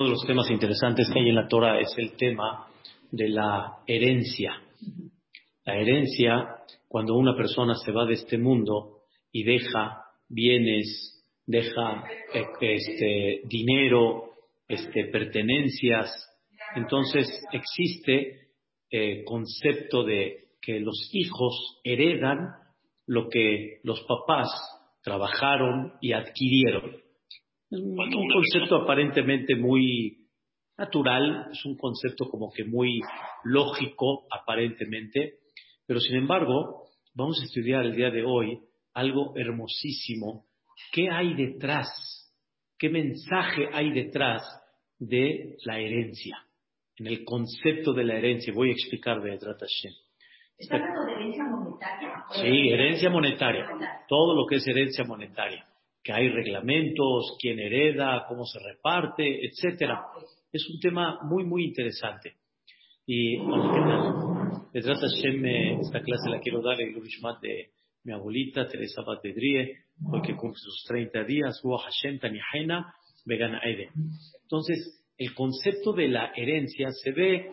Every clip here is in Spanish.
Uno de los temas interesantes que hay en la Torah es el tema de la herencia. La herencia, cuando una persona se va de este mundo y deja bienes, deja eh, este, dinero, este, pertenencias, entonces existe el eh, concepto de que los hijos heredan lo que los papás trabajaron y adquirieron. Es un, concepto aparentemente muy natural, es un concepto como que muy lógico aparentemente, pero sin embargo vamos a estudiar el día de hoy algo hermosísimo. ¿Qué hay detrás? ¿Qué mensaje hay detrás de la herencia? En el concepto de la herencia, voy a explicar de Edrat Hashem. ¿Está hablando de herencia monetaria? Sí, herencia monetaria. Todo lo que es herencia monetaria que hay reglamentos, quién hereda, cómo se reparte, etcétera. Es un tema muy, muy interesante. Y ¿qué tal? esta clase la quiero dar el Urishmat de mi abuelita Teresa Batedrie, hoy que cumple sus 30 días, Hashem Tanihena, Vegan Entonces, el concepto de la herencia se ve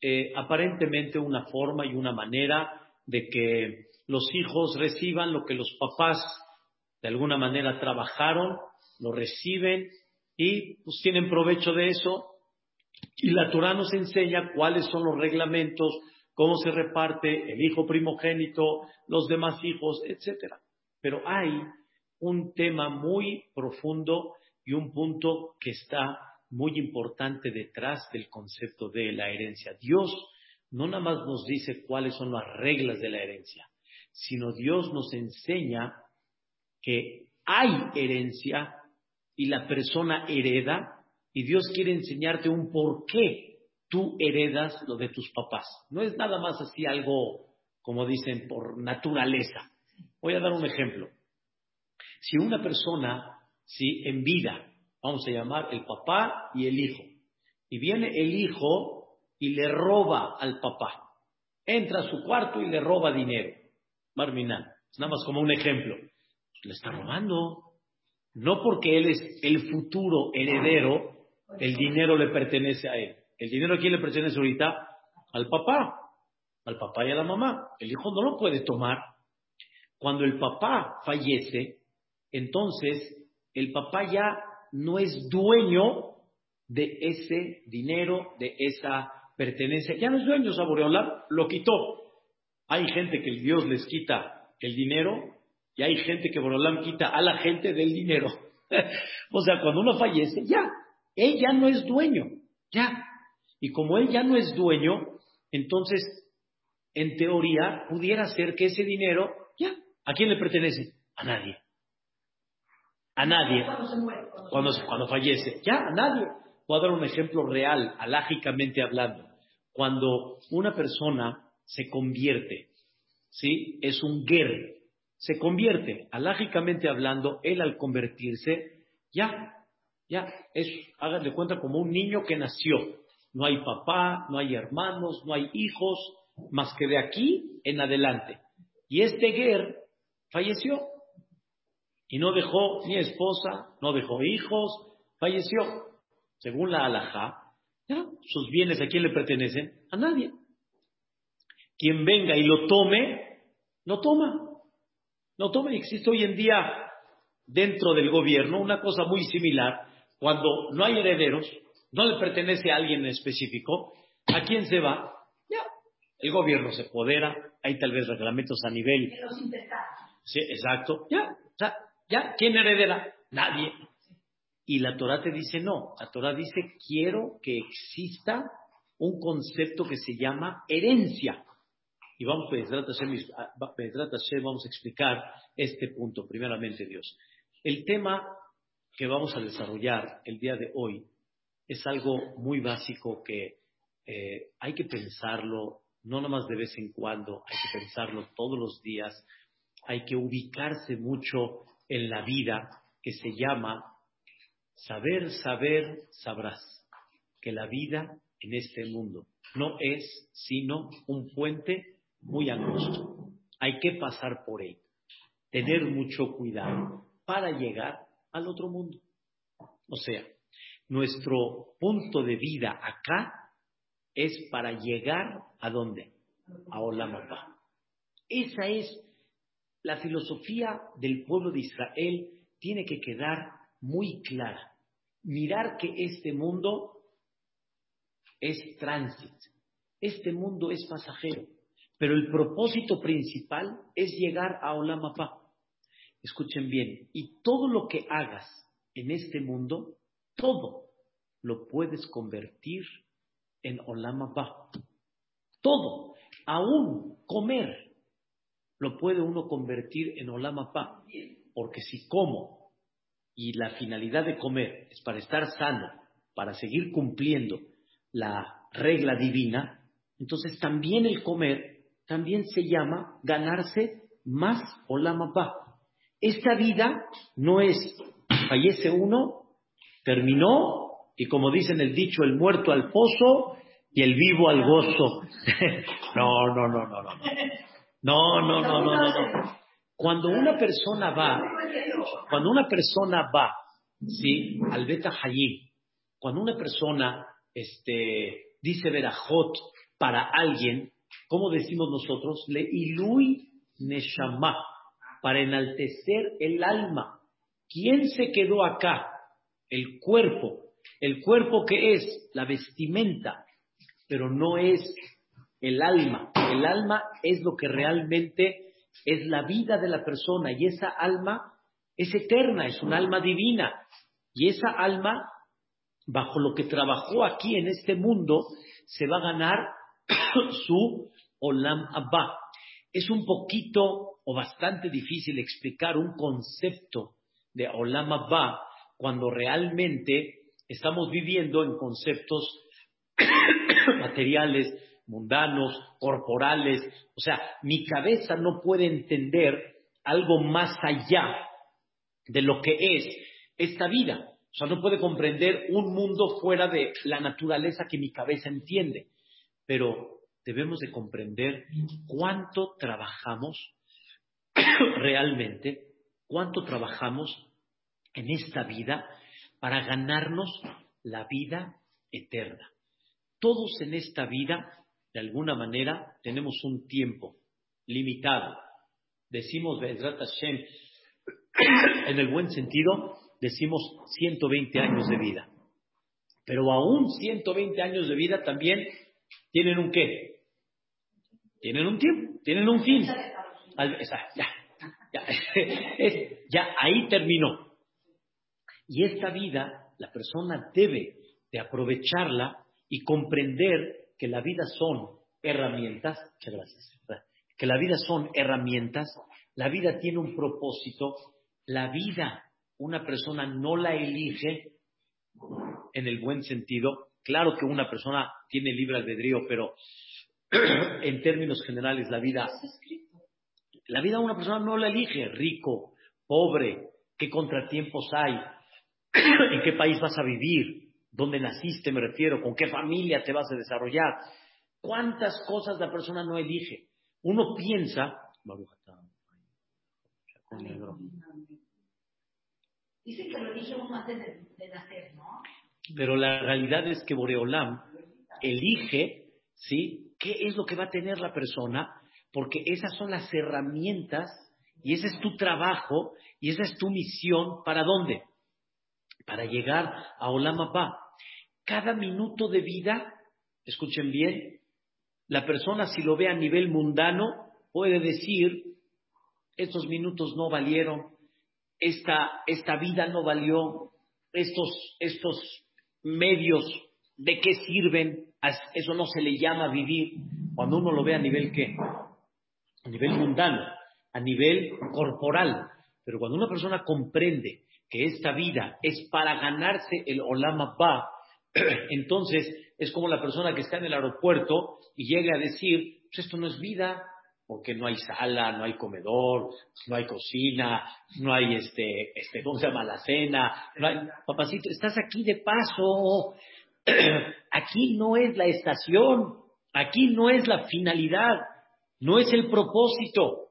eh, aparentemente una forma y una manera de que los hijos reciban lo que los papás de alguna manera trabajaron, lo reciben y pues tienen provecho de eso. Y la Torah nos enseña cuáles son los reglamentos, cómo se reparte el hijo primogénito, los demás hijos, etc. Pero hay un tema muy profundo y un punto que está muy importante detrás del concepto de la herencia. Dios no nada más nos dice cuáles son las reglas de la herencia, sino Dios nos enseña que hay herencia y la persona hereda y Dios quiere enseñarte un por qué tú heredas lo de tus papás. No es nada más así algo, como dicen, por naturaleza. Voy a dar un ejemplo. Si una persona, si en vida, vamos a llamar el papá y el hijo, y viene el hijo y le roba al papá, entra a su cuarto y le roba dinero, Marminan, nada más como un ejemplo le está robando. No porque él es el futuro heredero, el dinero le pertenece a él. ¿El dinero a quién le pertenece ahorita? Al papá, al papá y a la mamá. El hijo no lo puede tomar. Cuando el papá fallece, entonces el papá ya no es dueño de ese dinero, de esa pertenencia. Ya no es dueño, Saboreola, lo quitó. Hay gente que Dios les quita el dinero y hay gente que Borolam quita a la gente del dinero. o sea, cuando uno fallece, ya, él ya no es dueño, ya. Y como él ya no es dueño, entonces, en teoría, pudiera ser que ese dinero, ya, ¿a quién le pertenece? A nadie. A nadie. Cuando, cuando fallece, ya, a nadie. Voy a dar un ejemplo real, alágicamente hablando. Cuando una persona se convierte, ¿sí? Es un ger, se convierte, alágicamente hablando, él al convertirse, ya, ya, es, háganle cuenta como un niño que nació. No hay papá, no hay hermanos, no hay hijos, más que de aquí en adelante. Y este Ger falleció. Y no dejó ni esposa, no dejó hijos, falleció. Según la alajá, ya, sus bienes a quién le pertenecen? A nadie. Quien venga y lo tome, lo toma. No, tome, existe hoy en día dentro del gobierno una cosa muy similar. Cuando no hay herederos, no le pertenece a alguien en específico, ¿a quién se va? Ya, el gobierno se podera, hay tal vez reglamentos a nivel. Sí, exacto. Ya, ya, ¿quién heredera? Nadie. Y la Torah te dice no. La Torah dice quiero que exista un concepto que se llama herencia. Y vamos, vamos a explicar este punto, primeramente Dios. El tema que vamos a desarrollar el día de hoy es algo muy básico que eh, hay que pensarlo, no nada más de vez en cuando, hay que pensarlo todos los días, hay que ubicarse mucho en la vida que se llama saber, saber, sabrás, que la vida en este mundo no es sino un puente muy angosto. Hay que pasar por él, tener mucho cuidado para llegar al otro mundo. O sea, nuestro punto de vida acá es para llegar a dónde? A Olam Abba. Esa es la filosofía del pueblo de Israel, tiene que quedar muy clara. Mirar que este mundo es tránsito, este mundo es pasajero, pero el propósito principal es llegar a Olam Abba. Escuchen bien, y todo lo que hagas en este mundo, todo lo puedes convertir en Olam Abba. Todo, aún comer, lo puede uno convertir en Olam Abba. Porque si como y la finalidad de comer es para estar sano, para seguir cumpliendo la regla divina, entonces también el comer también se llama ganarse más Olam Abba. Esta vida no es, fallece uno, terminó, y como dicen el dicho, el muerto al pozo y el vivo al gozo. no, no, no, no, no. No, no, no, no, no. Cuando una persona va, cuando una persona va, ¿sí? Al Beta cuando una persona este, dice verajot para alguien, ¿cómo decimos nosotros? Le ilui neshama, para enaltecer el alma. ¿Quién se quedó acá? El cuerpo. El cuerpo que es la vestimenta, pero no es el alma. El alma es lo que realmente es la vida de la persona y esa alma es eterna, es un alma divina. Y esa alma, bajo lo que trabajó aquí en este mundo, se va a ganar su Olam Abba. Es un poquito o bastante difícil explicar un concepto de Olam Abba cuando realmente estamos viviendo en conceptos materiales, mundanos, corporales. O sea, mi cabeza no puede entender algo más allá de lo que es esta vida. O sea, no puede comprender un mundo fuera de la naturaleza que mi cabeza entiende. Pero debemos de comprender cuánto trabajamos realmente, cuánto trabajamos en esta vida para ganarnos la vida eterna. Todos en esta vida, de alguna manera, tenemos un tiempo limitado. Decimos, en el buen sentido, decimos 120 años de vida. Pero aún 120 años de vida también tienen un qué? Tienen un tiempo, tienen un fin. Ya, ya, ya, ahí terminó. Y esta vida, la persona debe de aprovecharla y comprender que la vida son herramientas, muchas gracias, que la vida son herramientas, la vida tiene un propósito, la vida una persona no la elige en el buen sentido. Claro que una persona tiene libre albedrío, pero en términos generales la vida, la vida una persona no la elige, rico, pobre, qué contratiempos hay, en qué país vas a vivir, dónde naciste, me refiero, con qué familia te vas a desarrollar, cuántas cosas la persona no elige. Uno piensa, Dice que lo uno antes de, nacer, ¿no? Pero la realidad es que Boreolam elige, ¿sí? qué es lo que va a tener la persona, porque esas son las herramientas y ese es tu trabajo y esa es tu misión. ¿Para dónde? Para llegar a Olamapá. Cada minuto de vida, escuchen bien, la persona si lo ve a nivel mundano puede decir, estos minutos no valieron, esta, esta vida no valió, estos, estos medios, ¿de qué sirven? Eso no se le llama vivir cuando uno lo ve a nivel qué? A nivel mundano, a nivel corporal. Pero cuando una persona comprende que esta vida es para ganarse el Olama Ba, entonces es como la persona que está en el aeropuerto y llega a decir, pues esto no es vida, porque no hay sala, no hay comedor, no hay cocina, no hay este, este, ¿cómo se llama? La cena, no hay, papacito, estás aquí de paso, aquí no es la estación, aquí no es la finalidad, no es el propósito.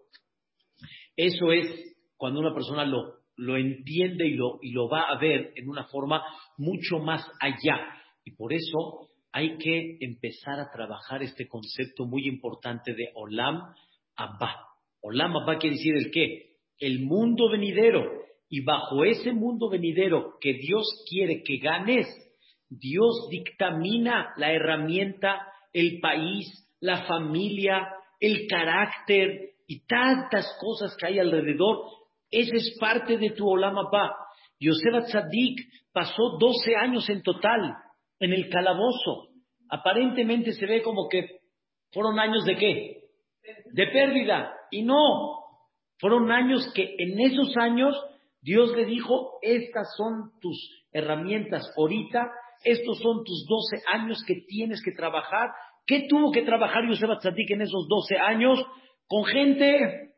Eso es cuando una persona lo, lo entiende y lo, y lo va a ver en una forma mucho más allá. Y por eso hay que empezar a trabajar este concepto muy importante de Olam Abba. Olam quiere decir el qué? El mundo venidero. Y bajo ese mundo venidero que Dios quiere que ganes, Dios dictamina la herramienta, el país, la familia, el carácter y tantas cosas que hay alrededor. Esa es parte de tu Olam Abba. Yosef Tzadik pasó 12 años en total en el calabozo. Aparentemente se ve como que fueron años de qué? De pérdida. Y no, fueron años que en esos años Dios le dijo, estas son tus herramientas ahorita, estos son tus 12 años que tienes que trabajar. ¿Qué tuvo que trabajar Yosef Atzadik en esos 12 años? Con gente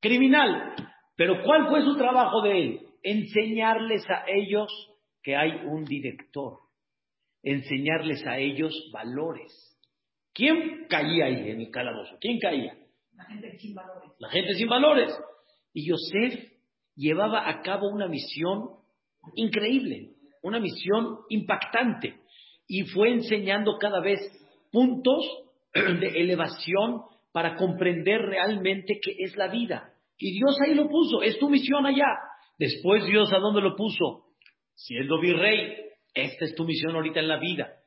criminal. Pero ¿cuál fue su trabajo de él? Enseñarles a ellos que hay un director enseñarles a ellos valores. ¿Quién caía ahí en el calabozo? ¿Quién caía? La gente sin valores. La gente sin valores. Y Yosef llevaba a cabo una misión increíble, una misión impactante. Y fue enseñando cada vez puntos de elevación para comprender realmente qué es la vida. Y Dios ahí lo puso, es tu misión allá. Después Dios a dónde lo puso? Siendo virrey, esta es tu misión ahorita en la vida.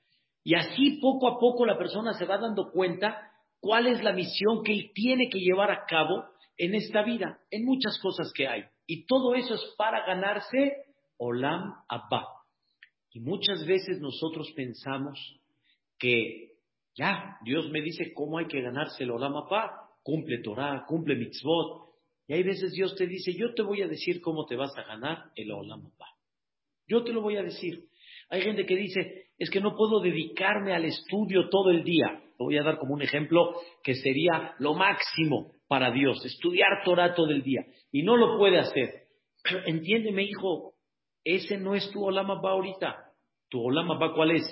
Y así poco a poco la persona se va dando cuenta cuál es la misión que él tiene que llevar a cabo en esta vida, en muchas cosas que hay. Y todo eso es para ganarse Olam Abba. Y muchas veces nosotros pensamos que ya, Dios me dice cómo hay que ganarse el Olam Abba. Cumple Torah, cumple mitzvot. Y hay veces Dios te dice, yo te voy a decir cómo te vas a ganar el Olam Abba. Yo te lo voy a decir. Hay gente que dice, es que no puedo dedicarme al estudio todo el día. Lo voy a dar como un ejemplo que sería lo máximo para Dios, estudiar Torah todo el día. Y no lo puede hacer. Entiéndeme, hijo, ese no es tu Olama Ba ahorita. Tu Olama Ba, ¿cuál es?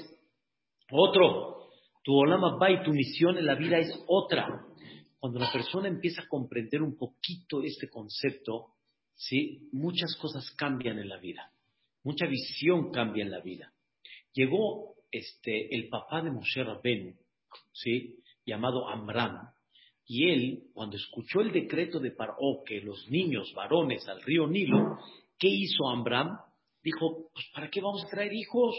Otro. Tu Olama Ba y tu misión en la vida es otra. Cuando la persona empieza a comprender un poquito este concepto, ¿sí? muchas cosas cambian en la vida. Mucha visión cambia en la vida. Llegó este, el papá de Moshe Rabenu, ¿sí? llamado Amram, y él, cuando escuchó el decreto de Paró que los niños varones al río Nilo, ¿qué hizo Amram? Dijo, pues ¿para qué vamos a traer hijos?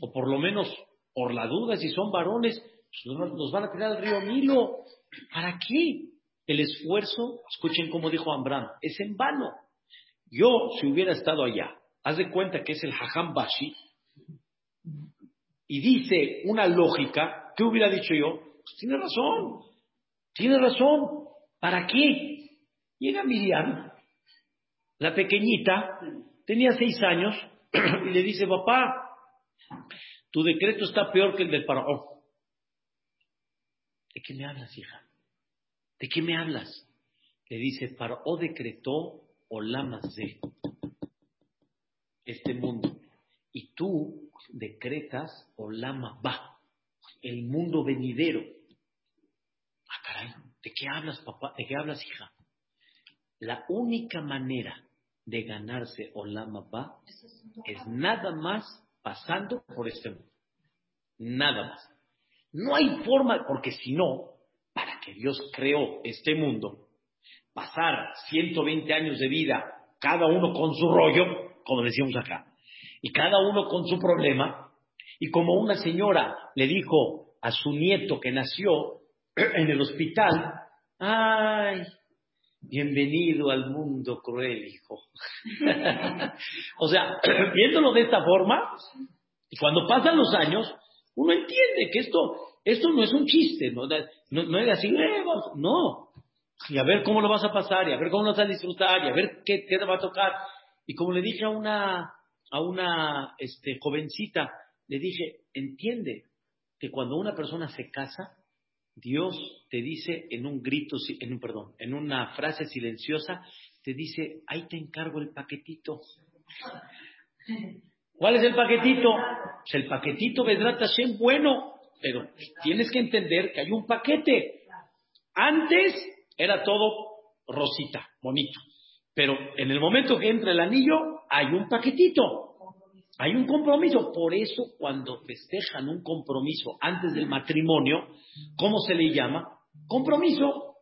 O por lo menos, por la duda, si son varones, pues los van a tirar al río Nilo. ¿Para qué? El esfuerzo, escuchen cómo dijo Amram, es en vano. Yo, si hubiera estado allá, haz de cuenta que es el Hajam Bashi, y dice una lógica, ¿qué hubiera dicho yo? Pues tiene razón, tiene razón. ¿Para qué? Llega Miriam, la pequeñita, tenía seis años, y le dice, papá, tu decreto está peor que el del faraón. ¿De qué me hablas, hija? ¿De qué me hablas? Le dice, Faraón decretó Olamazé este mundo. Y tú decretas Olama va, el mundo venidero. Ah, caray, ¿de qué hablas, papá? ¿De qué hablas, hija? La única manera de ganarse Olama va es nada más pasando por este mundo. Nada más. No hay forma, porque si no, para que Dios creó este mundo, pasar 120 años de vida, cada uno con su rollo, como decíamos acá. Y cada uno con su problema. Y como una señora le dijo a su nieto que nació en el hospital, ay, bienvenido al mundo cruel, hijo. o sea, viéndolo de esta forma, cuando pasan los años, uno entiende que esto, esto no es un chiste, no, no, es así, eh, no. Y a ver cómo lo vas a pasar, y a ver cómo lo vas a disfrutar, y a ver qué, qué te va a tocar. Y como le dije a una, a una este, jovencita, le dije, entiende que cuando una persona se casa, Dios te dice en un grito, en un perdón, en una frase silenciosa, te dice, ahí te encargo el paquetito. ¿Cuál es el paquetito? Pues el paquetito Vedrat Hashem bueno, pero tienes que entender que hay un paquete. Antes era todo rosita, bonito. Pero en el momento que entra el anillo, hay un paquetito, hay un compromiso. Por eso, cuando festejan un compromiso antes del matrimonio, ¿cómo se le llama? Compromiso.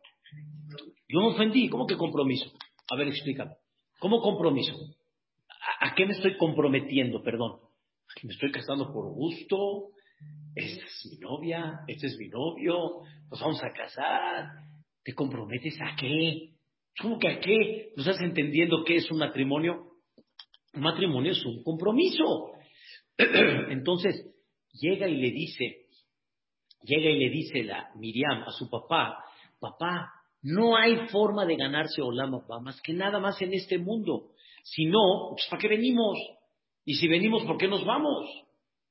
Yo me ofendí, ¿cómo que compromiso? A ver, explícame. ¿Cómo compromiso? ¿A, qué me estoy comprometiendo? Perdón. ¿Me estoy casando por gusto? Esta es mi novia, este es mi novio, nos vamos a casar. ¿Te comprometes a qué? ¿Cómo que a qué? ¿No estás entendiendo qué es un matrimonio? Un matrimonio es un compromiso. Entonces, llega y le dice, llega y le dice la Miriam a su papá, papá, no hay forma de ganarse Olama más que nada más en este mundo. Si no, pues ¿para qué venimos? Y si venimos, ¿por qué nos vamos?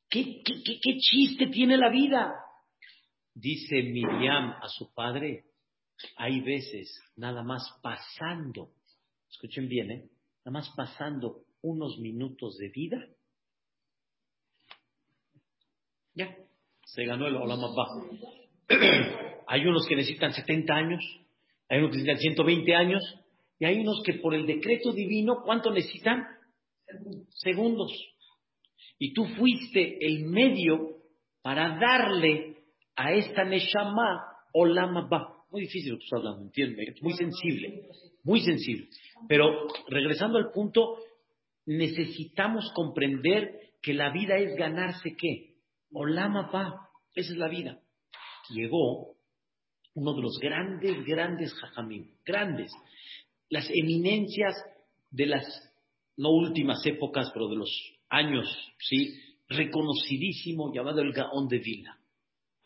¿Qué, qué, qué, qué chiste tiene la vida? Dice Miriam a su padre, hay veces nada más pasando, escuchen bien, ¿eh? nada más pasando unos minutos de vida, ya, se ganó el Olam bajo. hay unos que necesitan 70 años, hay unos que necesitan 120 años, y hay unos que por el decreto divino, ¿cuánto necesitan? Segundos. Y tú fuiste el medio para darle a esta Neshama Olam muy difícil lo que estás hablando, ¿entiendes? Muy sensible, muy sensible. Pero regresando al punto, necesitamos comprender que la vida es ganarse qué? Olama pa, esa es la vida. Llegó uno de los grandes, grandes jajamim, grandes, las eminencias de las, no últimas épocas, pero de los años, ¿sí? Reconocidísimo, llamado el Gaón de Vilna.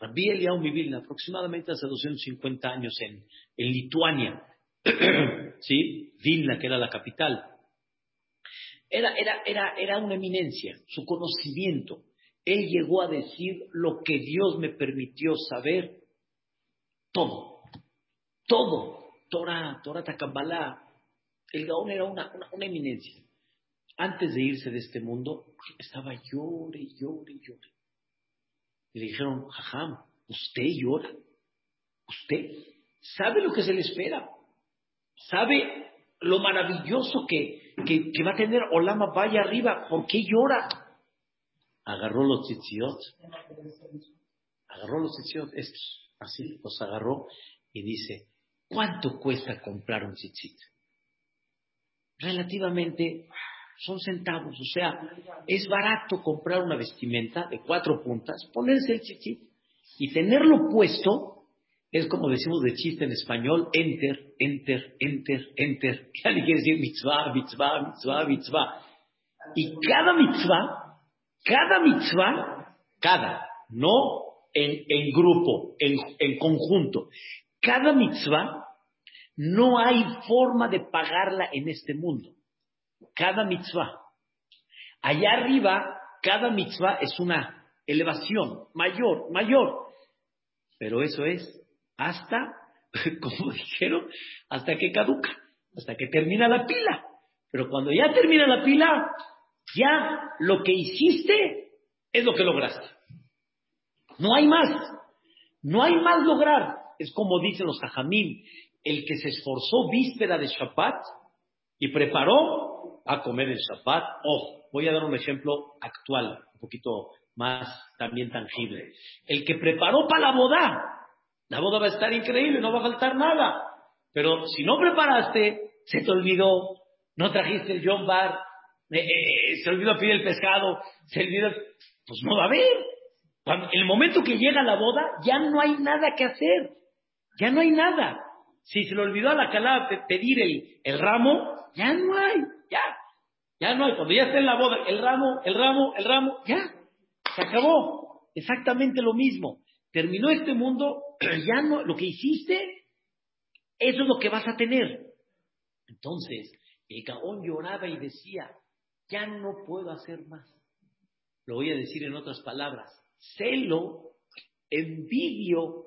Rabbi Eliyahu Vilna, aproximadamente hace 250 años en, en Lituania, ¿sí? Vilna, que era la capital. Era, era, era, era una eminencia, su conocimiento. Él llegó a decir lo que Dios me permitió saber, todo, todo. Torah, Torah Takabbalá. El Gaón era una, una, una eminencia. Antes de irse de este mundo, estaba llore, llore, llore y le dijeron, jajam, usted llora. Usted sabe lo que se le espera. Sabe lo maravilloso que, que, va a tener Olama vaya arriba. ¿Por qué llora? Agarró los tzitziot. Agarró los tzitziot, estos, así, los agarró y dice, ¿cuánto cuesta comprar un tzitzit? Relativamente son centavos, o sea, es barato comprar una vestimenta de cuatro puntas, ponerse el chichit y tenerlo puesto, es como decimos de chiste en español, enter, enter, enter, enter, ya quiere decir mitzvah, mitzvah, mitzvah, mitzvah. Y cada mitzvah, cada mitzvah, cada, no en, en grupo, en, en conjunto, cada mitzvah, no hay forma de pagarla en este mundo cada mitzvah. Allá arriba, cada mitzvah es una elevación mayor, mayor. Pero eso es hasta, como dijeron, hasta que caduca, hasta que termina la pila. Pero cuando ya termina la pila, ya lo que hiciste es lo que lograste. No hay más. No hay más lograr. Es como dicen los jajamim, el que se esforzó víspera de Shabbat y preparó a comer el Shabbat. Ojo, voy a dar un ejemplo actual, un poquito más también tangible. El que preparó para la boda, la boda va a estar increíble, no va a faltar nada. Pero si no preparaste, se te olvidó, no trajiste el John Bar, eh, eh, eh, se olvidó pedir el pescado, se olvidó, pues no va a haber. Cuando, el momento que llega la boda, ya no hay nada que hacer, ya no hay nada. Si se le olvidó a la calada pedir el, el ramo, ya no hay. Ya, ya no hay. Cuando ya está en la boda, el ramo, el ramo, el ramo, ya, se acabó. Exactamente lo mismo. Terminó este mundo, ya no, lo que hiciste, eso es lo que vas a tener. Entonces, el Gaón lloraba y decía, ya no puedo hacer más. Lo voy a decir en otras palabras, celo, envidio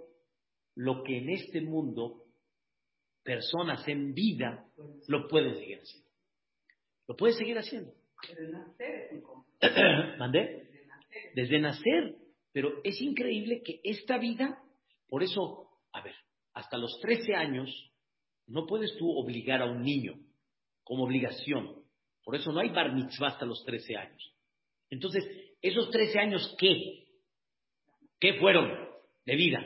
lo que en este mundo personas en vida lo pueden seguir haciendo. Lo puede seguir haciendo. Desde nacer. ¿Mandé? Desde nacer. Pero es increíble que esta vida, por eso, a ver, hasta los 13 años, no puedes tú obligar a un niño como obligación. Por eso no hay bar mitzvah hasta los 13 años. Entonces, esos 13 años, ¿qué? ¿Qué fueron de vida?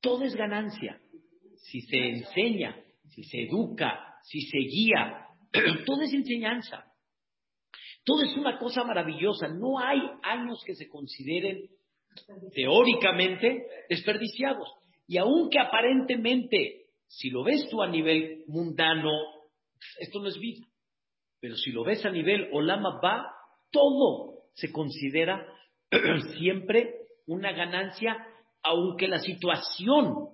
Todo es ganancia. Si se enseña, si se educa, si se guía, todo es enseñanza. Todo es una cosa maravillosa. No hay años que se consideren teóricamente desperdiciados. Y aunque aparentemente, si lo ves tú a nivel mundano, esto no es vida. Pero si lo ves a nivel Olama va, todo se considera siempre una ganancia, aunque la situación,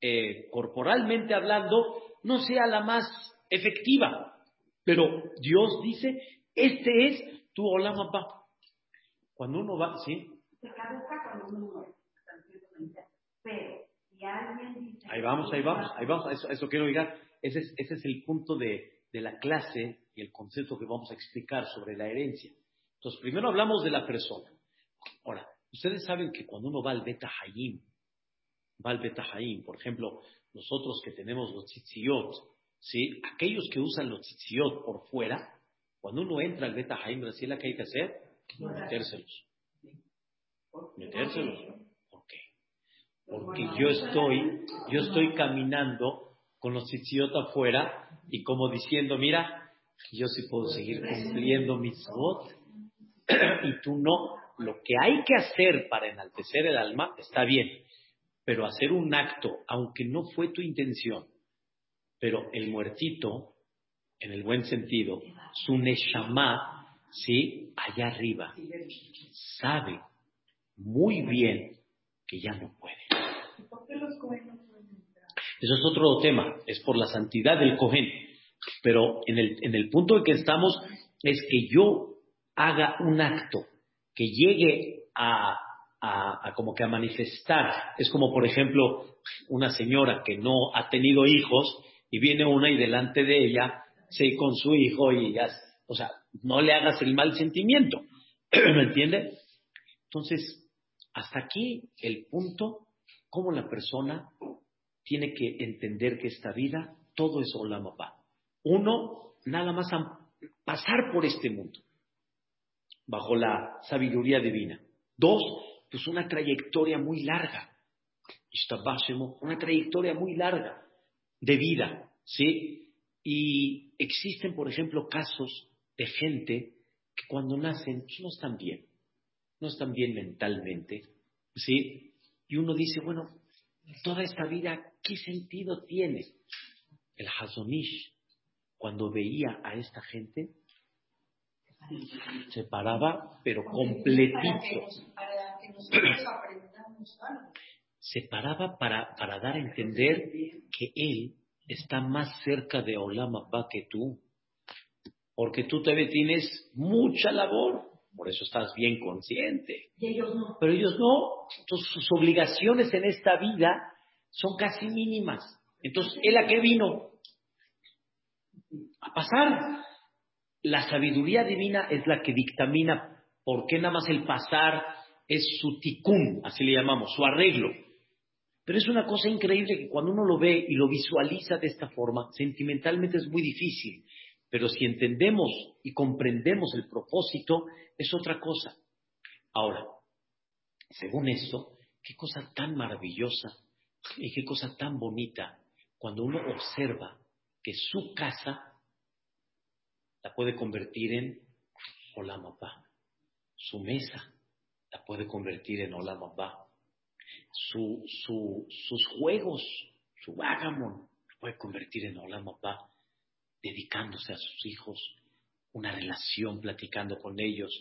eh, corporalmente hablando, no sea la más efectiva. Pero Dios dice, este es tu Olama va. Cuando uno va, ¿sí? Se caduca cuando uno muere. Pero si alguien dice... Ahí vamos, ahí vamos, ahí vamos, eso, eso quiero llegar. Ese es, ese es el punto de, de la clase y el concepto que vamos a explicar sobre la herencia. Entonces, primero hablamos de la persona. Ahora, ustedes saben que cuando uno va al Beta Hayim, va al Beta Hayim, por ejemplo, nosotros que tenemos los tzitziot, ¿sí? aquellos que usan los tzitziot por fuera, cuando uno entra al Beta Hayim, ¿qué hay que hacer? Metérselos. Metérselos. ¿Por qué? Porque yo estoy, yo estoy caminando con los tzitziot afuera y como diciendo, mira, yo sí puedo seguir cumpliendo mis votos y tú no. Lo que hay que hacer para enaltecer el alma está bien, pero hacer un acto, aunque no fue tu intención, pero el muertito, en el buen sentido, su neshama, ¿sí? Allá arriba, sabe muy bien que ya no puede. Eso es otro tema, es por la santidad del Cohen. Pero en el, en el punto en que estamos es que yo haga un acto que llegue a, a, como que a manifestar. Es como, por ejemplo, una señora que no ha tenido hijos y viene una y delante de ella, se con su hijo y ya, o sea, no le hagas el mal sentimiento. ¿Me entiende? Entonces, hasta aquí el punto, cómo la persona tiene que entender que esta vida todo es Olamapá. Uno, nada más pasar por este mundo, bajo la sabiduría divina. Dos, pues una trayectoria muy larga. Una trayectoria muy larga de vida, ¿sí? Y existen, por ejemplo, casos de gente que cuando nacen pues, no están bien, no están bien mentalmente, ¿sí? Y uno dice, bueno, toda esta vida, ¿qué sentido tiene? El Hazonish, cuando veía a esta gente, se paraba, pero completito. Se paraba para, para dar a entender que él está más cerca de Olam Abba que tú. Porque tú todavía tienes mucha labor. Por eso estás bien consciente. Y ellos no. Pero ellos no. Entonces sus obligaciones en esta vida son casi mínimas. Entonces, ¿él a qué vino? A pasar. La sabiduría divina es la que dictamina por qué nada más el pasar es su ticún, así le llamamos, su arreglo. Pero es una cosa increíble que cuando uno lo ve y lo visualiza de esta forma, sentimentalmente es muy difícil. Pero si entendemos y comprendemos el propósito, es otra cosa. Ahora, según esto, qué cosa tan maravillosa y qué cosa tan bonita cuando uno observa que su casa la puede convertir en Olamapá, su mesa la puede convertir en Olamapá, su, su, sus juegos, su vagamon, puede convertir en Olamapá, dedicándose a sus hijos, una relación platicando con ellos.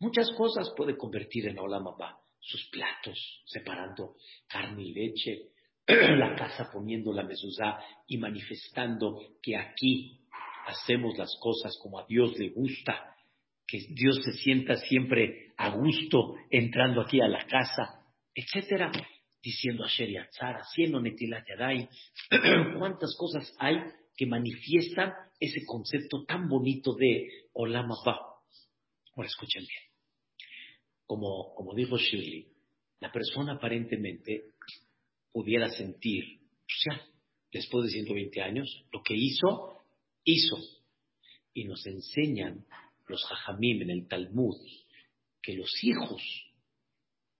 Muchas cosas puede convertir en Olamapá sus platos, separando carne y leche, la casa poniendo la mezuzá y manifestando que aquí hacemos las cosas como a Dios le gusta, que Dios se sienta siempre a gusto entrando aquí a la casa, etcétera, diciendo a Yatzar, haciendo Netilat Yadai, cuántas cosas hay que manifiestan ese concepto tan bonito de Olam Abba. Ahora escuchen bien como, como dijo Shirley, la persona aparentemente pudiera sentir, ya, después de 120 años, lo que hizo hizo. Y nos enseñan los hajamim en el Talmud que los hijos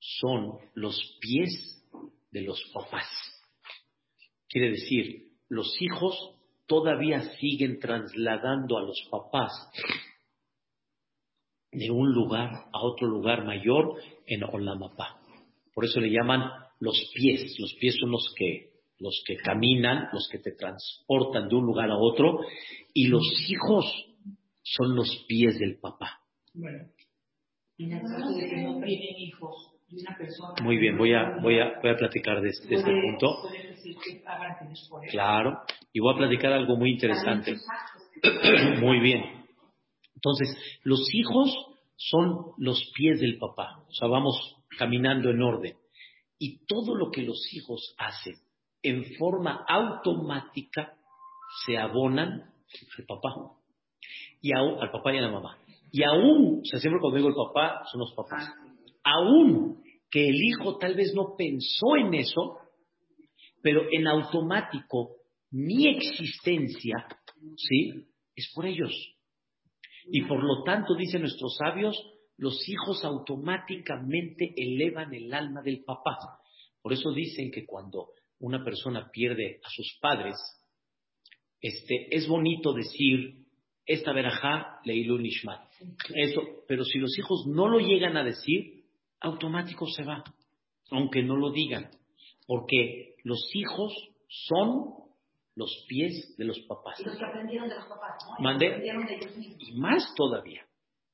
son los pies de los papás. Quiere decir, los hijos todavía siguen trasladando a los papás de un lugar a otro lugar mayor en Olamapá. Por eso le llaman los pies. Los pies son los que, los que caminan, los que te transportan de un lugar a otro. Y los hijos son los pies del papá. Bueno, que no tienen hijos y una persona... Muy bien, voy a, voy a, voy a platicar de, este- de este punto. Claro. Y voy a platicar algo muy interesante. Muy bien. Entonces, los hijos son los pies del papá. O sea, vamos caminando en orden. Y todo lo que los hijos hacen en forma automática se abonan al papá. Y aún, al papá y a la mamá. Y aún, o sea, siempre cuando digo el papá, son los papás. Aún que el hijo tal vez no pensó en eso, pero en automático mi existencia, ¿sí? Es por ellos. Y por lo tanto, dicen nuestros sabios, los hijos automáticamente elevan el alma del papá. Por eso dicen que cuando una persona pierde a sus padres, este, es bonito decir, esta verajá leílo nishmat. Eso, pero si los hijos no lo llegan a decir, automático se va, aunque no lo digan. Porque los hijos son los pies de los papás. Y los que aprendieron de los papás, ¿no? Mandé. Aprendieron de ellos mismos. Y más todavía.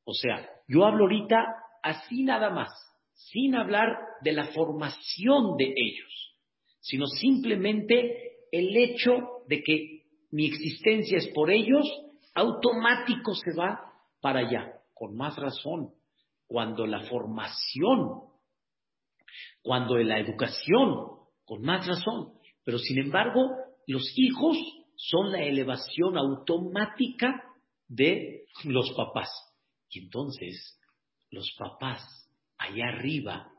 O sea, yo hablo ahorita así nada más, sin hablar de la formación de ellos, sino simplemente el hecho de que mi existencia es por ellos, automático se va para allá. Con más razón, cuando la formación, cuando la educación, con más razón. Pero sin embargo, los hijos son la elevación automática de los papás. Y entonces, los papás allá arriba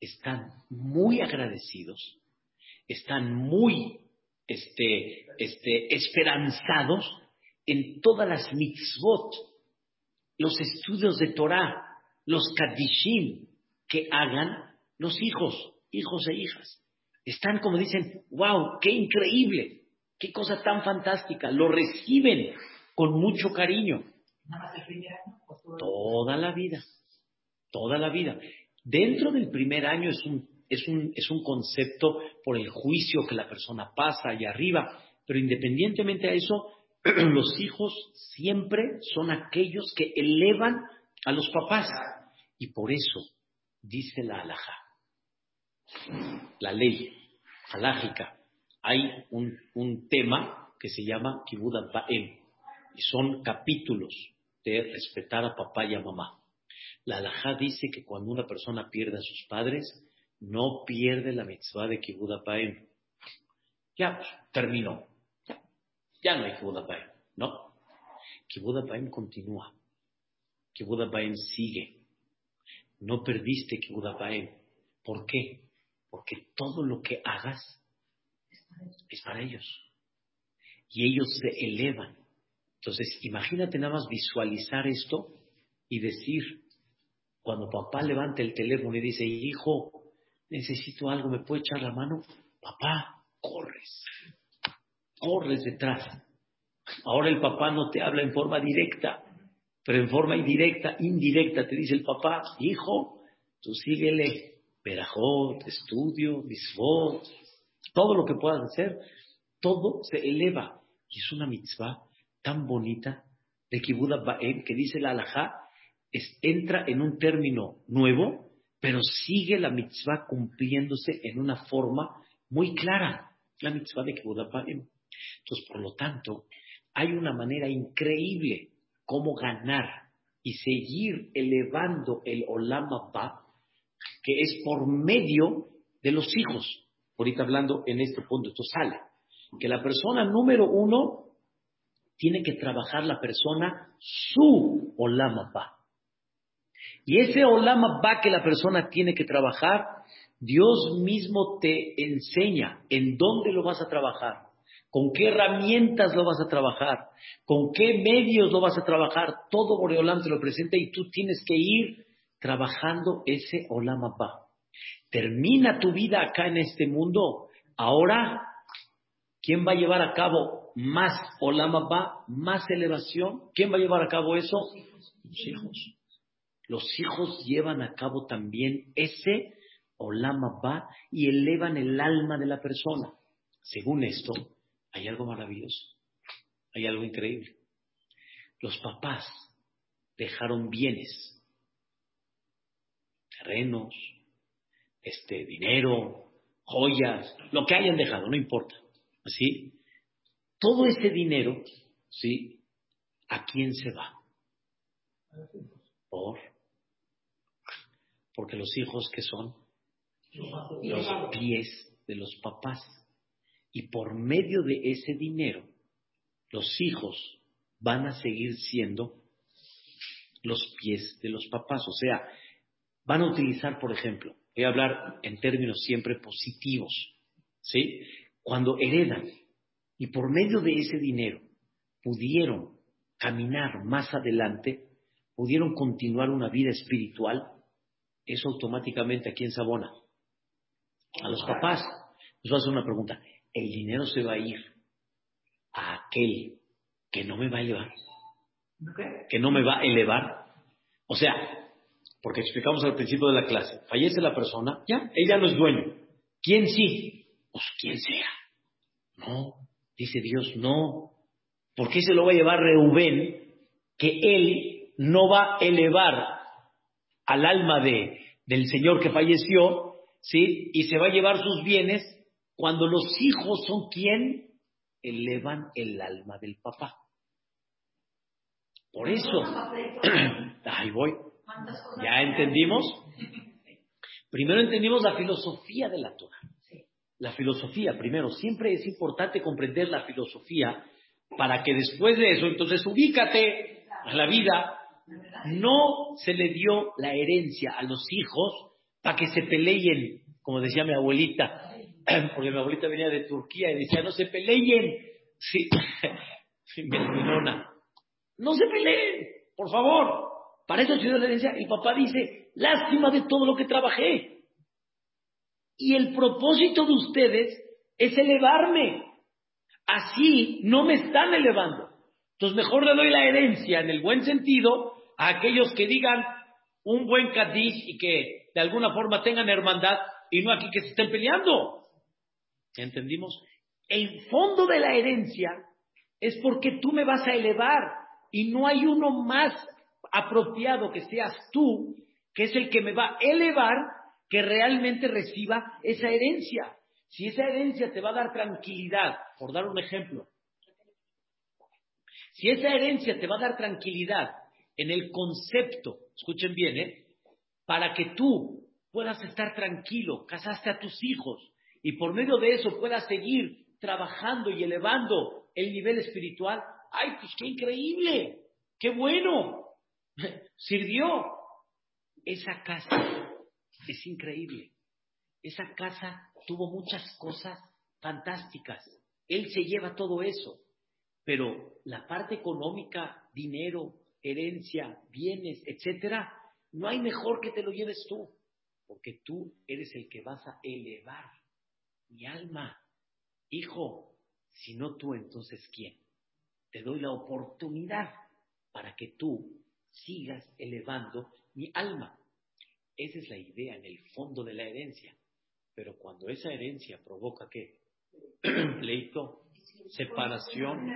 están muy agradecidos, están muy este, este, esperanzados en todas las mitzvot, los estudios de Torah, los kadishim que hagan los hijos, hijos e hijas. Están como dicen, wow, qué increíble, qué cosa tan fantástica. Lo reciben con mucho cariño toda la vida, toda la vida. Dentro del primer año es un, es un, es un concepto por el juicio que la persona pasa allá arriba, pero independientemente a eso, los hijos siempre son aquellos que elevan a los papás. Y por eso dice la alhaja, la ley halágica, hay un, un tema que se llama Kibud Baem, y son capítulos de respetar a papá y a mamá. La alajá dice que cuando una persona pierde a sus padres, no pierde la mitzvah de Kibud Baem. Ya, pues, terminó. Ya, ya no hay Kibud Baem, ¿no? Kibud Baem continúa. Kibud Baem sigue. No perdiste Kibud Baem. ¿Por qué? Porque todo lo que hagas es para ellos. Y ellos se elevan. Entonces, imagínate nada más visualizar esto y decir, cuando papá levanta el teléfono y dice, hijo, necesito algo, ¿me puede echar la mano? Papá, corres, corres detrás. Ahora el papá no te habla en forma directa, pero en forma indirecta, indirecta, te dice el papá, hijo, tú síguele, verajot, estudio, misvot, todo lo que puedas hacer, todo se eleva. Y es una mitzvah tan bonita de Kibbutz Baem que dice la alajá, es, entra en un término nuevo, pero sigue la mitzvah cumpliéndose en una forma muy clara, la mitzvah de Kibbutz Baem. Entonces, por lo tanto, hay una manera increíble cómo ganar y seguir elevando el Olam Abba, que es por medio de los hijos. Ahorita hablando en este punto, esto sale. Que la persona número uno tiene que trabajar la persona su Olam Abba. Y ese Olam Abba que la persona tiene que trabajar, Dios mismo te enseña en dónde lo vas a trabajar, con qué herramientas lo vas a trabajar, con qué medios lo vas a trabajar, todo Boreolam te lo presenta y tú tienes que ir trabajando ese Olam. Termina tu vida acá en este mundo. Ahora, ¿quién va a llevar a cabo más Olam más elevación? ¿Quién va a llevar a cabo eso? Los hijos. Los hijos llevan a cabo también ese Olam y elevan el alma de la persona. Según esto, hay algo maravilloso, hay algo increíble. Los papás dejaron bienes, terrenos, este, dinero, joyas, lo que hayan dejado, no importa. ¿Sí? Todo ese dinero, ¿sí? ¿A quién se va? Por. Porque los hijos que son los pies de los papás. Y por medio de ese dinero, los hijos van a seguir siendo los pies de los papás. O sea, van a utilizar, por ejemplo, voy a hablar en términos siempre positivos, ¿sí? Cuando heredan y por medio de ese dinero pudieron caminar más adelante, pudieron continuar una vida espiritual, eso automáticamente a quién se abona? A los papás. Les voy a hacer una pregunta el dinero se va a ir a aquel que no me va a elevar. Que no me va a elevar. O sea, porque explicamos al principio de la clase, fallece la persona, ya, ella no es dueño. ¿Quién sí? Pues quien sea. No, dice Dios, no. ¿Por qué se lo va a llevar Reubén que él no va a elevar al alma de, del Señor que falleció, ¿sí? Y se va a llevar sus bienes cuando los hijos son quien elevan el alma del papá. Por eso, ahí voy. ¿Ya entendimos? Primero entendimos la filosofía de la Torah. La filosofía, primero, siempre es importante comprender la filosofía para que después de eso, entonces ubícate a la vida. No se le dio la herencia a los hijos para que se peleen, como decía mi abuelita, porque mi abuelita venía de Turquía y decía, no se peleen. Sí, sí No se peleen, por favor. Para eso Señor le decía, el papá dice, lástima de todo lo que trabajé. Y el propósito de ustedes es elevarme. Así no me están elevando. Entonces mejor le doy la herencia en el buen sentido a aquellos que digan un buen Kadish y que de alguna forma tengan hermandad y no aquí que se estén peleando. ¿Entendimos? El fondo de la herencia es porque tú me vas a elevar y no hay uno más apropiado que seas tú, que es el que me va a elevar, que realmente reciba esa herencia. Si esa herencia te va a dar tranquilidad, por dar un ejemplo, si esa herencia te va a dar tranquilidad en el concepto, escuchen bien, ¿eh? para que tú puedas estar tranquilo, casaste a tus hijos, y por medio de eso pueda seguir trabajando y elevando el nivel espiritual, ¡ay, pues qué increíble! ¡Qué bueno! Sirvió. Esa casa es increíble. Esa casa tuvo muchas cosas fantásticas. Él se lleva todo eso. Pero la parte económica, dinero, herencia, bienes, etcétera, no hay mejor que te lo lleves tú, porque tú eres el que vas a elevar mi alma. Hijo, si no tú, entonces ¿quién? Te doy la oportunidad para que tú sigas elevando mi alma. Esa es la idea en el fondo de la herencia. Pero cuando esa herencia provoca qué? Pleito, separación.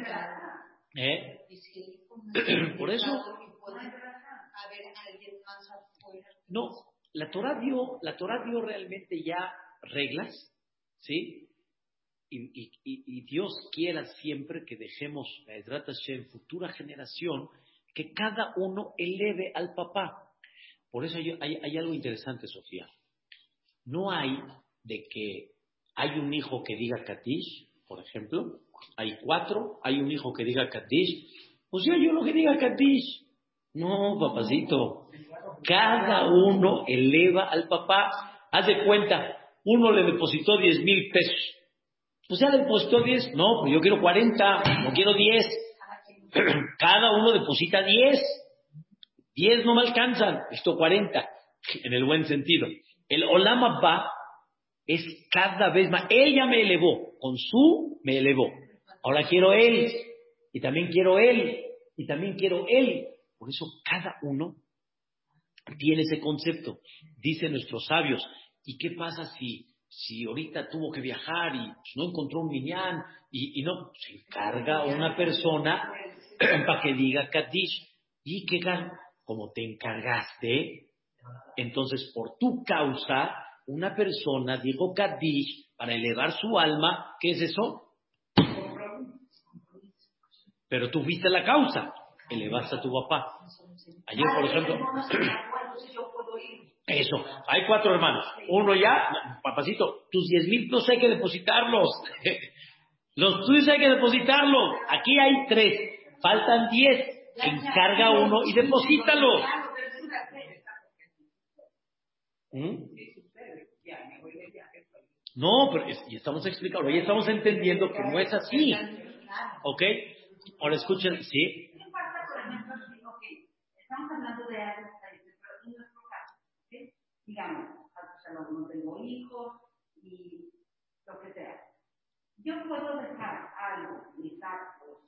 ¿Eh? Por eso. No, la dio, la Torah dio realmente ya reglas ¿Sí? Y, Dios quiera siempre que dejemos en futura generación, que cada uno eleve al papá. Por eso hay, algo interesante, Sofía. No hay de que hay un hijo que diga Katish, por ejemplo, hay cuatro, hay un hijo que diga Katish, pues ya yo lo que diga Katish. No, papacito. Cada uno eleva al papá. Haz de cuenta, uno le depositó 10 mil pesos. Pues ya le depositó 10, no, pues yo quiero 40, no quiero 10. cada uno deposita 10. 10 no me alcanzan, esto 40, en el buen sentido. El Olama va es cada vez más. Ella me elevó, con su me elevó. Ahora quiero él, y también quiero él, y también quiero él. Por eso cada uno tiene ese concepto. Dicen nuestros sabios, ¿y qué pasa si, si ahorita tuvo que viajar y no encontró un miñán y, y no, se encarga una persona para que diga Kadish? Y que como te encargaste, entonces por tu causa, una persona dijo Kadish para elevar su alma, ¿qué es eso? Pero tú viste la causa, elevaste a tu papá. Ayer, por ejemplo, eso, hay cuatro hermanos. Uno ya, papacito, tus diez mil pesos hay que depositarlos. Los tuyos hay que depositarlos. Aquí hay tres, faltan diez. Encarga uno y deposítalo. ¿Mm? No, pero y estamos explicando, ya estamos entendiendo que no es así. ¿Ok? Ahora escuchen, ¿sí? Estamos hablando de algo pero en nuestro caso, digamos, no tengo hijos y lo que sea. Yo puedo dejar algo, mis actos.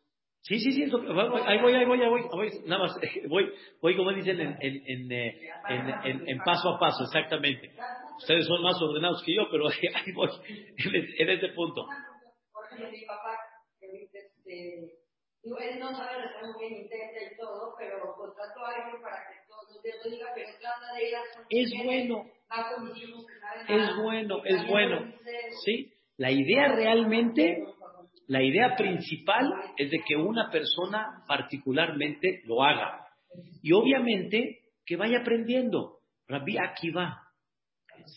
Sí, sí, sí, eso, ahí voy, ahí voy, ahí voy, voy, nada más, voy, voy como dicen en, en, en, eh, en, en paso a paso, exactamente. Ustedes son más ordenados que yo, pero ahí voy, en, ese punto. Por ejemplo, mi papá, que este, digo, él no sabe estar muy bien, intenta y todo, pero contrató a alguien para que Es bueno. Es bueno, es bueno. Sí, la idea realmente, la idea principal es de que una persona particularmente lo haga. Y obviamente que vaya aprendiendo. Rabbi Akiva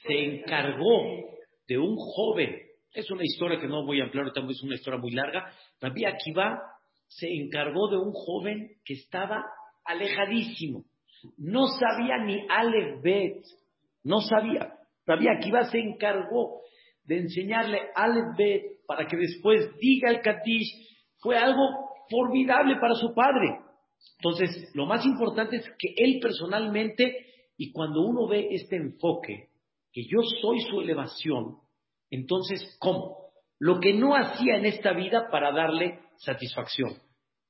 se encargó de un joven, es una historia que no voy a ampliar, es una historia muy larga, Rabbi Akiva se encargó de un joven que estaba alejadísimo, no sabía ni Aleph Bet, no sabía. Rabbi Akiva se encargó de enseñarle Aleph Bet para que después diga el Kadish, fue algo formidable para su padre. Entonces, lo más importante es que él personalmente, y cuando uno ve este enfoque, que yo soy su elevación, entonces, ¿cómo? Lo que no hacía en esta vida para darle satisfacción.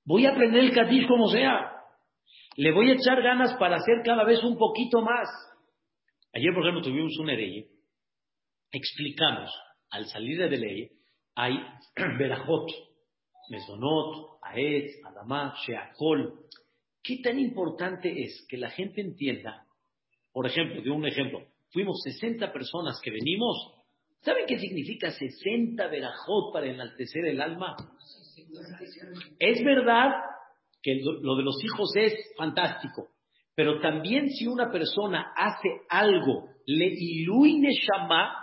Voy a aprender el Kadish como sea. Le voy a echar ganas para hacer cada vez un poquito más. Ayer, por ejemplo, tuvimos un ley. Explicamos, al salir de ley, hay Berajot, Mesonot, Aetz, Adamá, Sheakol. ¿Qué tan importante es que la gente entienda? Por ejemplo, de un ejemplo, fuimos 60 personas que venimos. ¿Saben qué significa 60 verajot para enaltecer el alma? Es verdad que lo de los hijos es fantástico, pero también si una persona hace algo, le iluine shama,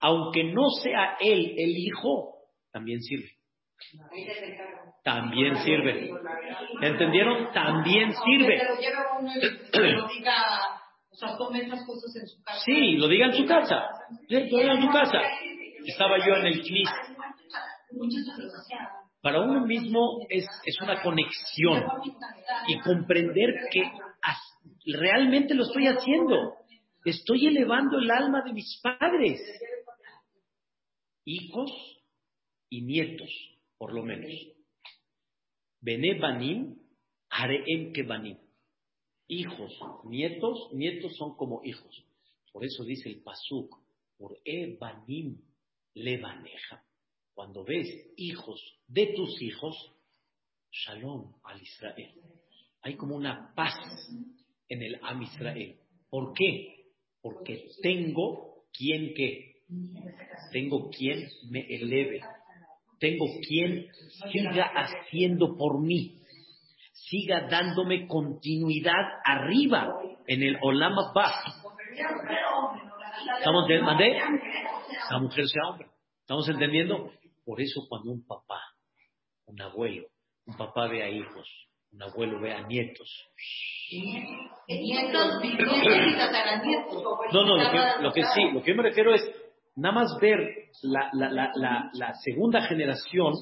aunque no sea él el hijo, también sirve. También sirve. ¿Entendieron? También sirve. Sí, lo diga en su casa. lo diga en su casa. Estaba yo en el CNIS. Para uno mismo es, una conexión y comprender que realmente lo estoy haciendo. Estoy elevando el alma de mis padres, hijos y nietos, por lo menos. Bene banim, hareem que banim hijos, nietos, nietos son como hijos. Por eso dice el Pasuk, por Ebanim levaneja. Cuando ves hijos de tus hijos, shalom al Israel. Hay como una paz en el Am Israel. ¿Por qué? Porque tengo quien que, tengo quien me eleve, tengo quien siga haciendo por mí siga dándome continuidad arriba en el Olama Ba. ¿Estamos mandé? La mujer sea hombre. ¿Estamos entendiendo? Por eso cuando un papá, un abuelo, un papá ve a hijos, un abuelo ve a nietos. No, no, lo que, lo que sí, lo que yo me refiero es nada más ver la, la, la, la, segunda generación,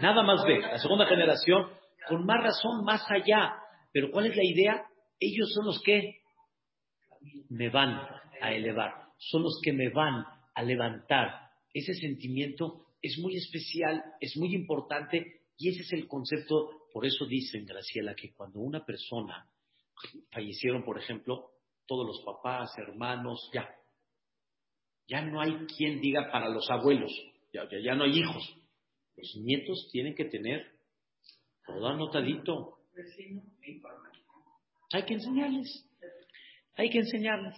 nada más ver la segunda generación con más razón, más allá. Pero ¿cuál es la idea? Ellos son los que me van a elevar, son los que me van a levantar. Ese sentimiento es muy especial, es muy importante y ese es el concepto. Por eso dicen, Graciela, que cuando una persona fallecieron, por ejemplo, todos los papás, hermanos, ya, ya no hay quien diga para los abuelos, ya, ya, no hay hijos. Los nietos tienen que tener todo anotadito. Hay que enseñarles. Hay que enseñarles.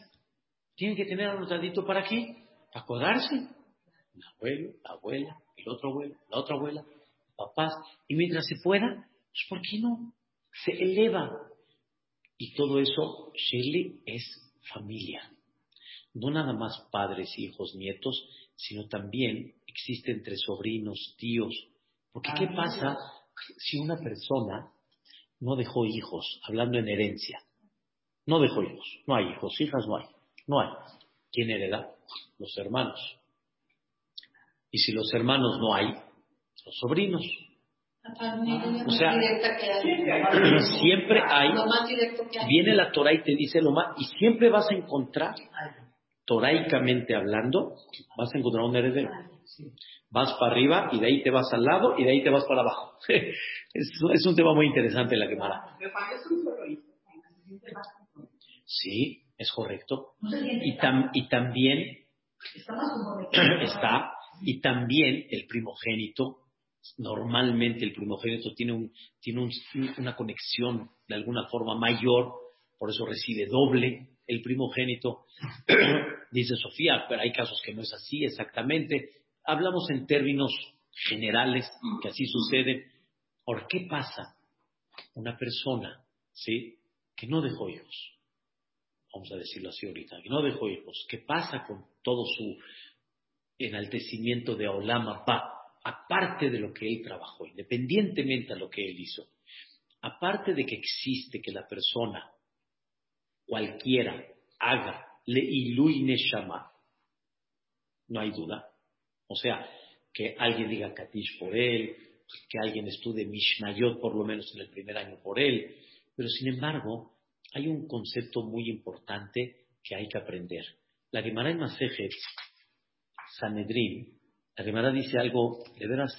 Tienen que tener anotadito para qué? Para acordarse. El abuelo, la abuela, el otro abuelo, la otra abuela, papás. Y mientras se pueda, pues ¿por qué no? Se eleva. Y todo eso, Shirley, es familia no nada más padres, hijos, nietos, sino también existe entre sobrinos, tíos. Porque ¿qué pasa si una persona no dejó hijos, hablando en herencia? No dejó hijos, no hay hijos, hijas no hay, no hay. ¿Quién hereda? Los hermanos. Y si los hermanos no hay, los sobrinos. O sea, siempre hay, viene la Torah y te dice lo más, y siempre vas a encontrar toraicamente hablando, vas a encontrar un heredero. Vas para arriba y de ahí te vas al lado y de ahí te vas para abajo. es, un tema muy interesante la quemada. Sí, es correcto. Y, y también está, y también el primogénito, normalmente el primogénito tiene, un, tiene una conexión de alguna forma mayor, por eso recibe doble el primogénito, dice Sofía, pero hay casos que no es así exactamente. Hablamos en términos generales, que así sucede. ¿Por qué pasa una persona, sí, que no dejó hijos? Vamos a decirlo así ahorita, que no dejó hijos. ¿Qué pasa con todo su enaltecimiento de Olama Pa? Aparte de lo que él trabajó, independientemente de lo que él hizo, aparte de que existe que la persona cualquiera haga le ilui neshama, no hay duda. O sea, que alguien diga Katish por él, que alguien estudie Mishnayot por lo menos en el primer año por él. Pero sin embargo, hay un concepto muy importante que hay que aprender. La Gemara en Masejet, Sanedrin, la Gemara dice algo, de veras,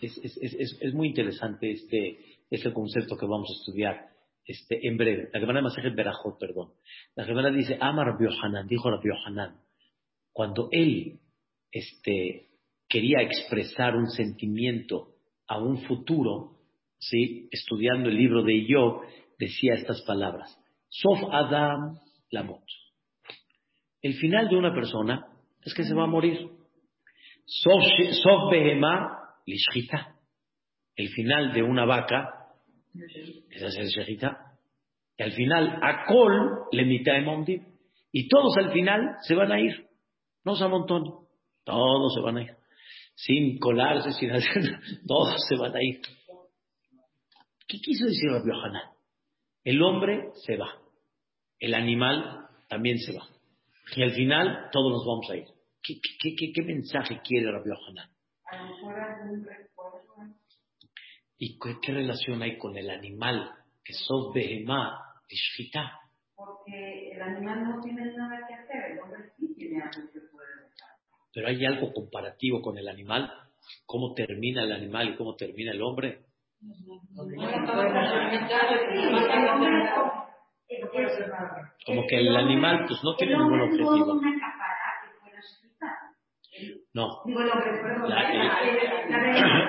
es, muy interesante este, este concepto que vamos a estudiar este, en breve. La Gemara Masajet Berajot, perdón. La Gemara dice, Amar Rabbi dijo Rabbi Yohanan, cuando él este, quería expresar un sentimiento a un futuro, ¿sí? estudiando el libro de Job, decía estas palabras, Sof Adam Lamot. El final de una persona es que se va a morir. Sof Behema Lishchita. El final de una vaca es el Shechita. Y al final, a Col le mitad de Y todos al final se van a ir. No se amontonen. Todos se van a ir. Sin colarse, sin hacer Todos se van a ir. ¿Qué quiso decir Rabbi Yohanan? El hombre se va. El animal también se va. Y al final todos nos vamos a ir. ¿Qué, qué, qué, mensaje quiere Rabbi Yohanan? ¿Y qué, relación hay con el animal? Que sos behemá, shita. Porque el animal no tiene nada que hacer, el hombre sí tiene algo que puede hacer. Pero hay algo comparativo con el animal. ¿Cómo termina el animal y cómo termina el hombre? Como que el animal pues no tiene ningún objetivo. No.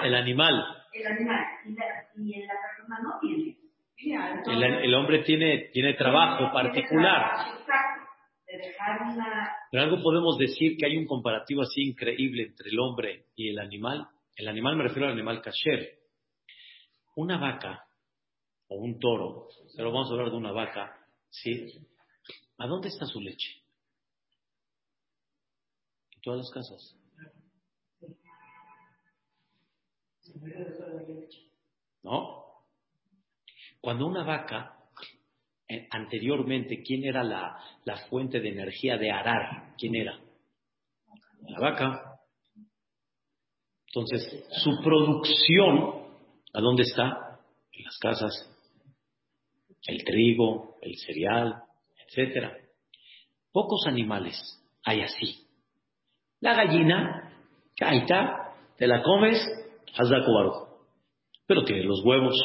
El animal el animal y la, y la persona no tiene. El, el, hombre tiene, tiene trabajo particular. Pero algo podemos decir que hay un comparativo así increíble entre el hombre y el animal. El animal me refiero al animal kasher. Una vaca o un toro, pero vamos a hablar de una vaca, ¿sí? ¿A dónde está su leche? En todas las casas. ¿No? Cuando una vaca, eh, anteriormente, ¿quién era la, la fuente de energía de arar? ¿Quién era? La vaca. Entonces, su producción, ¿a dónde está? en las casas, el trigo, el cereal, etcétera. Pocos animales hay así. La gallina, ahí está, te la comes, hazla cobardo. Pero tiene los huevos.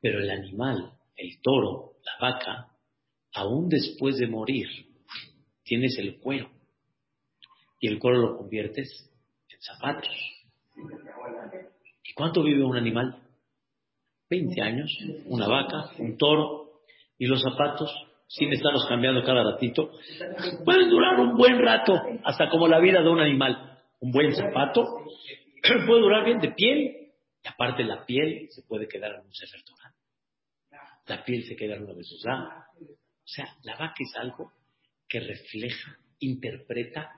Pero el animal, el toro, la vaca, aún después de morir, tienes el cuero. Y el cuero lo conviertes en zapatos. ¿Y cuánto vive un animal? 20 años, una vaca, un toro, y los zapatos, sin estarlos cambiando cada ratito, pueden durar un buen rato, hasta como la vida de un animal. Un buen zapato puede durar bien de piel, y aparte la piel se puede quedar en un sefer La piel se queda en una mesuzá. O sea, la vaca es algo que refleja, interpreta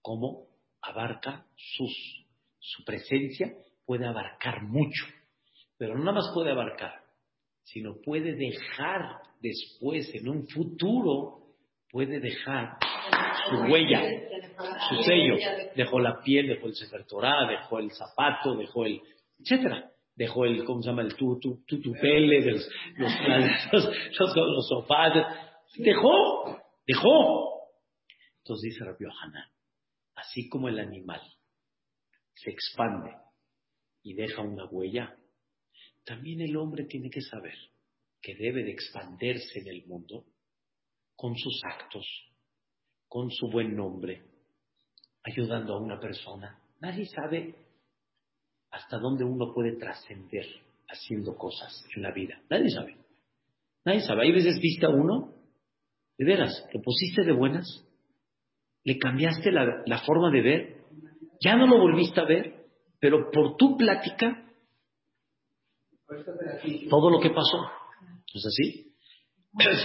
cómo abarca sus, su presencia, puede abarcar mucho, pero no nada más puede abarcar, sino puede dejar después, en un futuro, puede dejar su huella, su sello. Dejó la piel, dejó el Sefer dejó el zapato, dejó el, etcétera. Dejó el, ¿cómo se llama? El tutu, tutupele, los, los, los, los, sofás. Dejó, dejó. Entonces dice Rabbi Hanan, así como el animal se expande y deja una huella, también el hombre tiene que saber que debe de expandirse en el mundo con sus actos, con su buen nombre, ayudando a una persona. Nadie sabe hasta dónde uno puede trascender haciendo cosas en la vida. Nadie sabe. Nadie sabe. Hay veces viste a uno, de veras, lo pusiste de buenas, le cambiaste la, la forma de ver, ya no lo volviste a ver, pero por tu plática, todo lo que pasó. ¿Es así?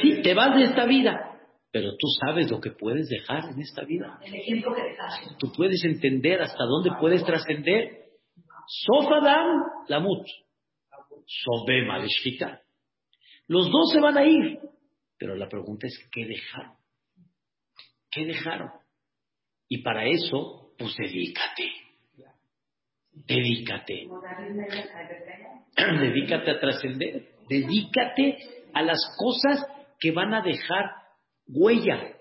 Sí, te vas de esta vida, pero tú sabes lo que puedes dejar en esta vida. El ejemplo que dejaste. Tú puedes entender hasta dónde puedes trascender. Sofadam lamut. Sobema Los dos se van a ir. Pero la pregunta es, ¿qué dejaron? ¿Qué dejaron? Y para eso, pues dedícate. Dedícate. Dedícate a trascender. Dedícate a las cosas que van a dejar huella.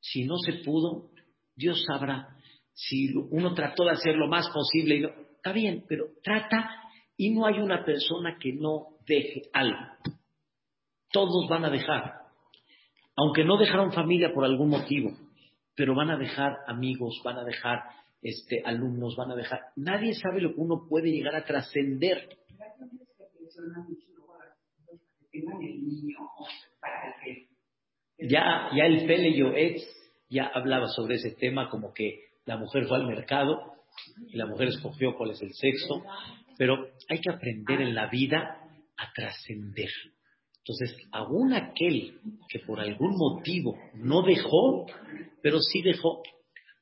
Si no se pudo, Dios sabrá. Si uno trató de hacer lo más posible, y está bien, pero trata y no hay una persona que no deje algo. Todos van a dejar. Aunque no dejaron familia por algún motivo, pero van a dejar amigos, van a dejar este, alumnos, van a dejar. Nadie sabe lo que uno puede llegar a trascender. Ya, ya el Pele Yoetz ya hablaba sobre ese tema, como que la mujer fue al mercado y la mujer escogió cuál es el sexo, pero hay que aprender en la vida a trascender. Entonces, aún aquel que por algún motivo no dejó, pero sí dejó,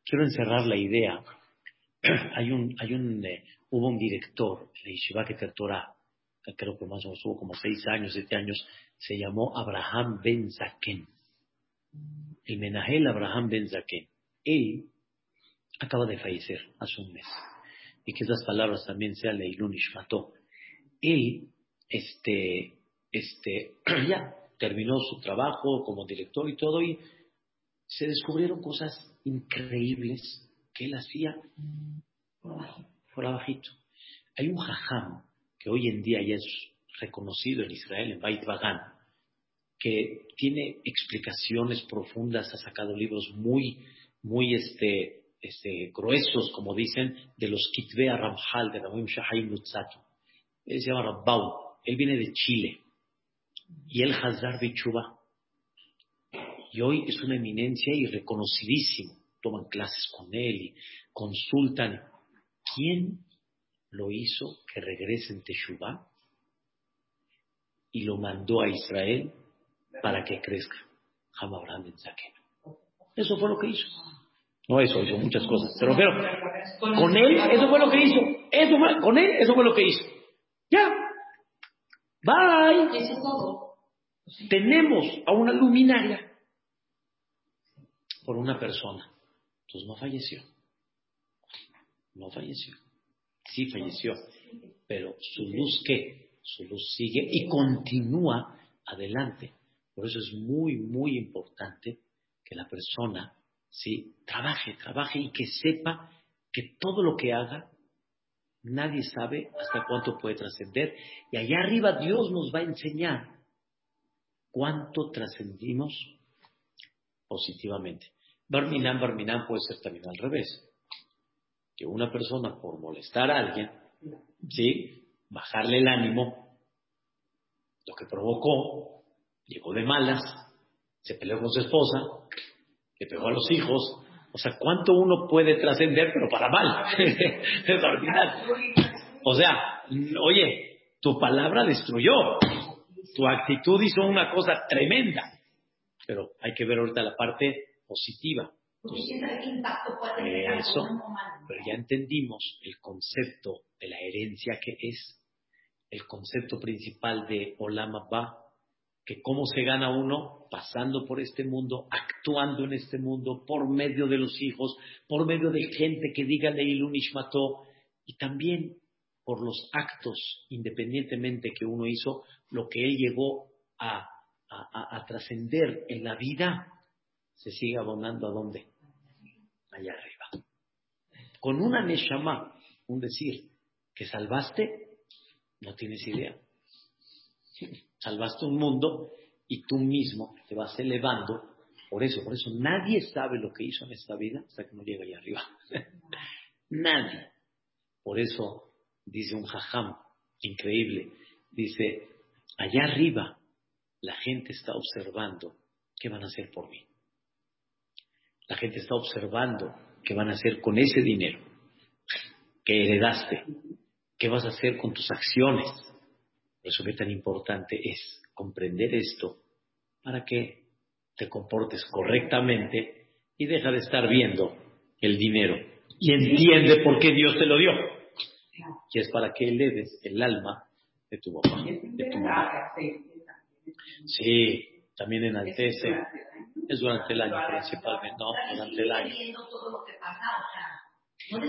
quiero encerrar la idea. hay un, hay un, eh, hubo un director de Yeshiva Torah, creo que más o menos tuvo como seis años, siete años, se llamó Abraham Ben Zaken. El Menahel Abraham Ben Zaken. Él acaba de fallecer hace un mes. Y que esas palabras también sean Leilun Ishmato. Él, este, este, ya terminó su trabajo como director y todo, y se descubrieron cosas increíbles que él hacía por abajito. Hay un jajam que hoy en día ya es reconocido en Israel, en Beit Bagan, que tiene explicaciones profundas, ha sacado libros muy, muy este, este, gruesos, como dicen, de los Kitvea Ramjal, de Ramim Shahayim Nutzato. Él se llama Rabbau, él viene de Chile, y él Hazar Bichuba. Y hoy es una eminencia y reconocidísimo. Toman clases con él y consultan. ¿Quién lo hizo que regrese en Teshuvah? Y lo mandó a Israel para que crezca. Eso fue lo que hizo. No eso, hizo muchas cosas. Pero, pero con él, eso fue lo que hizo. Eso fue, con él, eso fue lo que hizo. Ya. Bye. Tenemos a una luminaria por una persona. Entonces no falleció. No falleció. Sí falleció, pero su luz qué? Su luz sigue y continúa adelante. Por eso es muy, muy importante que la persona ¿sí? trabaje, trabaje y que sepa que todo lo que haga, nadie sabe hasta cuánto puede trascender. Y allá arriba Dios nos va a enseñar cuánto trascendimos positivamente. Barminan, Barminan puede ser también al revés. Que una persona por molestar a alguien, ¿sí? bajarle el ánimo, lo que provocó, llegó de malas, se peleó con su esposa, le pegó a los hijos. O sea, ¿cuánto uno puede trascender, pero para mal? es ordinario. O sea, oye, tu palabra destruyó. Tu actitud hizo una cosa tremenda. Pero hay que ver ahorita la parte positiva. eso, pero ya entendimos el concepto de la herencia que es el concepto principal de Olam Abba, que cómo se gana uno pasando por este mundo, actuando en este mundo, por medio de los hijos, por medio de gente que diga Leilun Ishmato, y también por los actos, independientemente que uno hizo, lo que él llegó a, a, trascender en la vida, se sigue abonando a dónde? Allá arriba. Con una Neshama, un decir, que salvaste, no tienes idea salvaste un mundo y tú mismo te vas elevando. Por eso, por eso nadie sabe lo que hizo en esta vida hasta que no llega allá arriba. nadie. Por eso dice un jajam increíble, dice, allá arriba la gente está observando qué van a hacer por mí. La gente está observando qué van a hacer con ese dinero que heredaste, qué vas a hacer con tus acciones, eso que tan importante es comprender esto para que te comportes correctamente y deja de estar viendo el dinero y entiende por qué Dios te lo dio. Y es para que eleves el alma de tu papá, de tu mamá. Sí, también enaltece. Es durante el año principalmente, no, durante el año.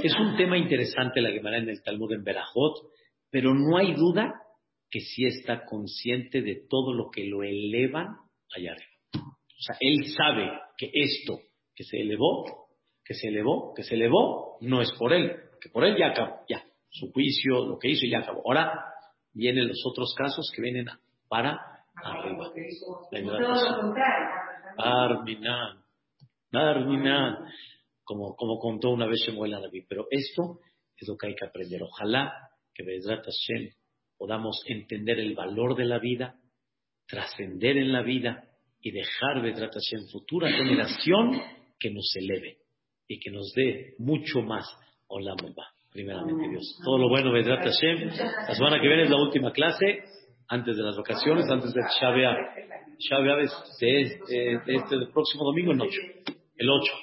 Es un tema interesante la Gemara en el Talmud en Berajot, pero no hay duda que sí está consciente de todo lo que lo elevan allá arriba. O sea, él sabe que esto que se elevó, que se elevó, que se elevó, no es por él, que por él ya acabó, ya, su juicio, lo que hizo ya acabó. Ahora vienen los otros casos que vienen para arriba. Arminan, Arminan, como, como contó una vez Shemuel David. Pero esto es lo que hay que aprender. Ojalá que Bezrat Hashem podamos entender el valor de la vida, trascender en la vida y dejar en futura generación que nos eleve y que nos dé mucho más. Hola, primeramente Dios. Todo lo bueno, Vedrat Hashem. La semana que viene es la última clase, antes de las vacaciones, antes del Shabbat. Shabbat es de, este, próximo domingo, el 8. El 8.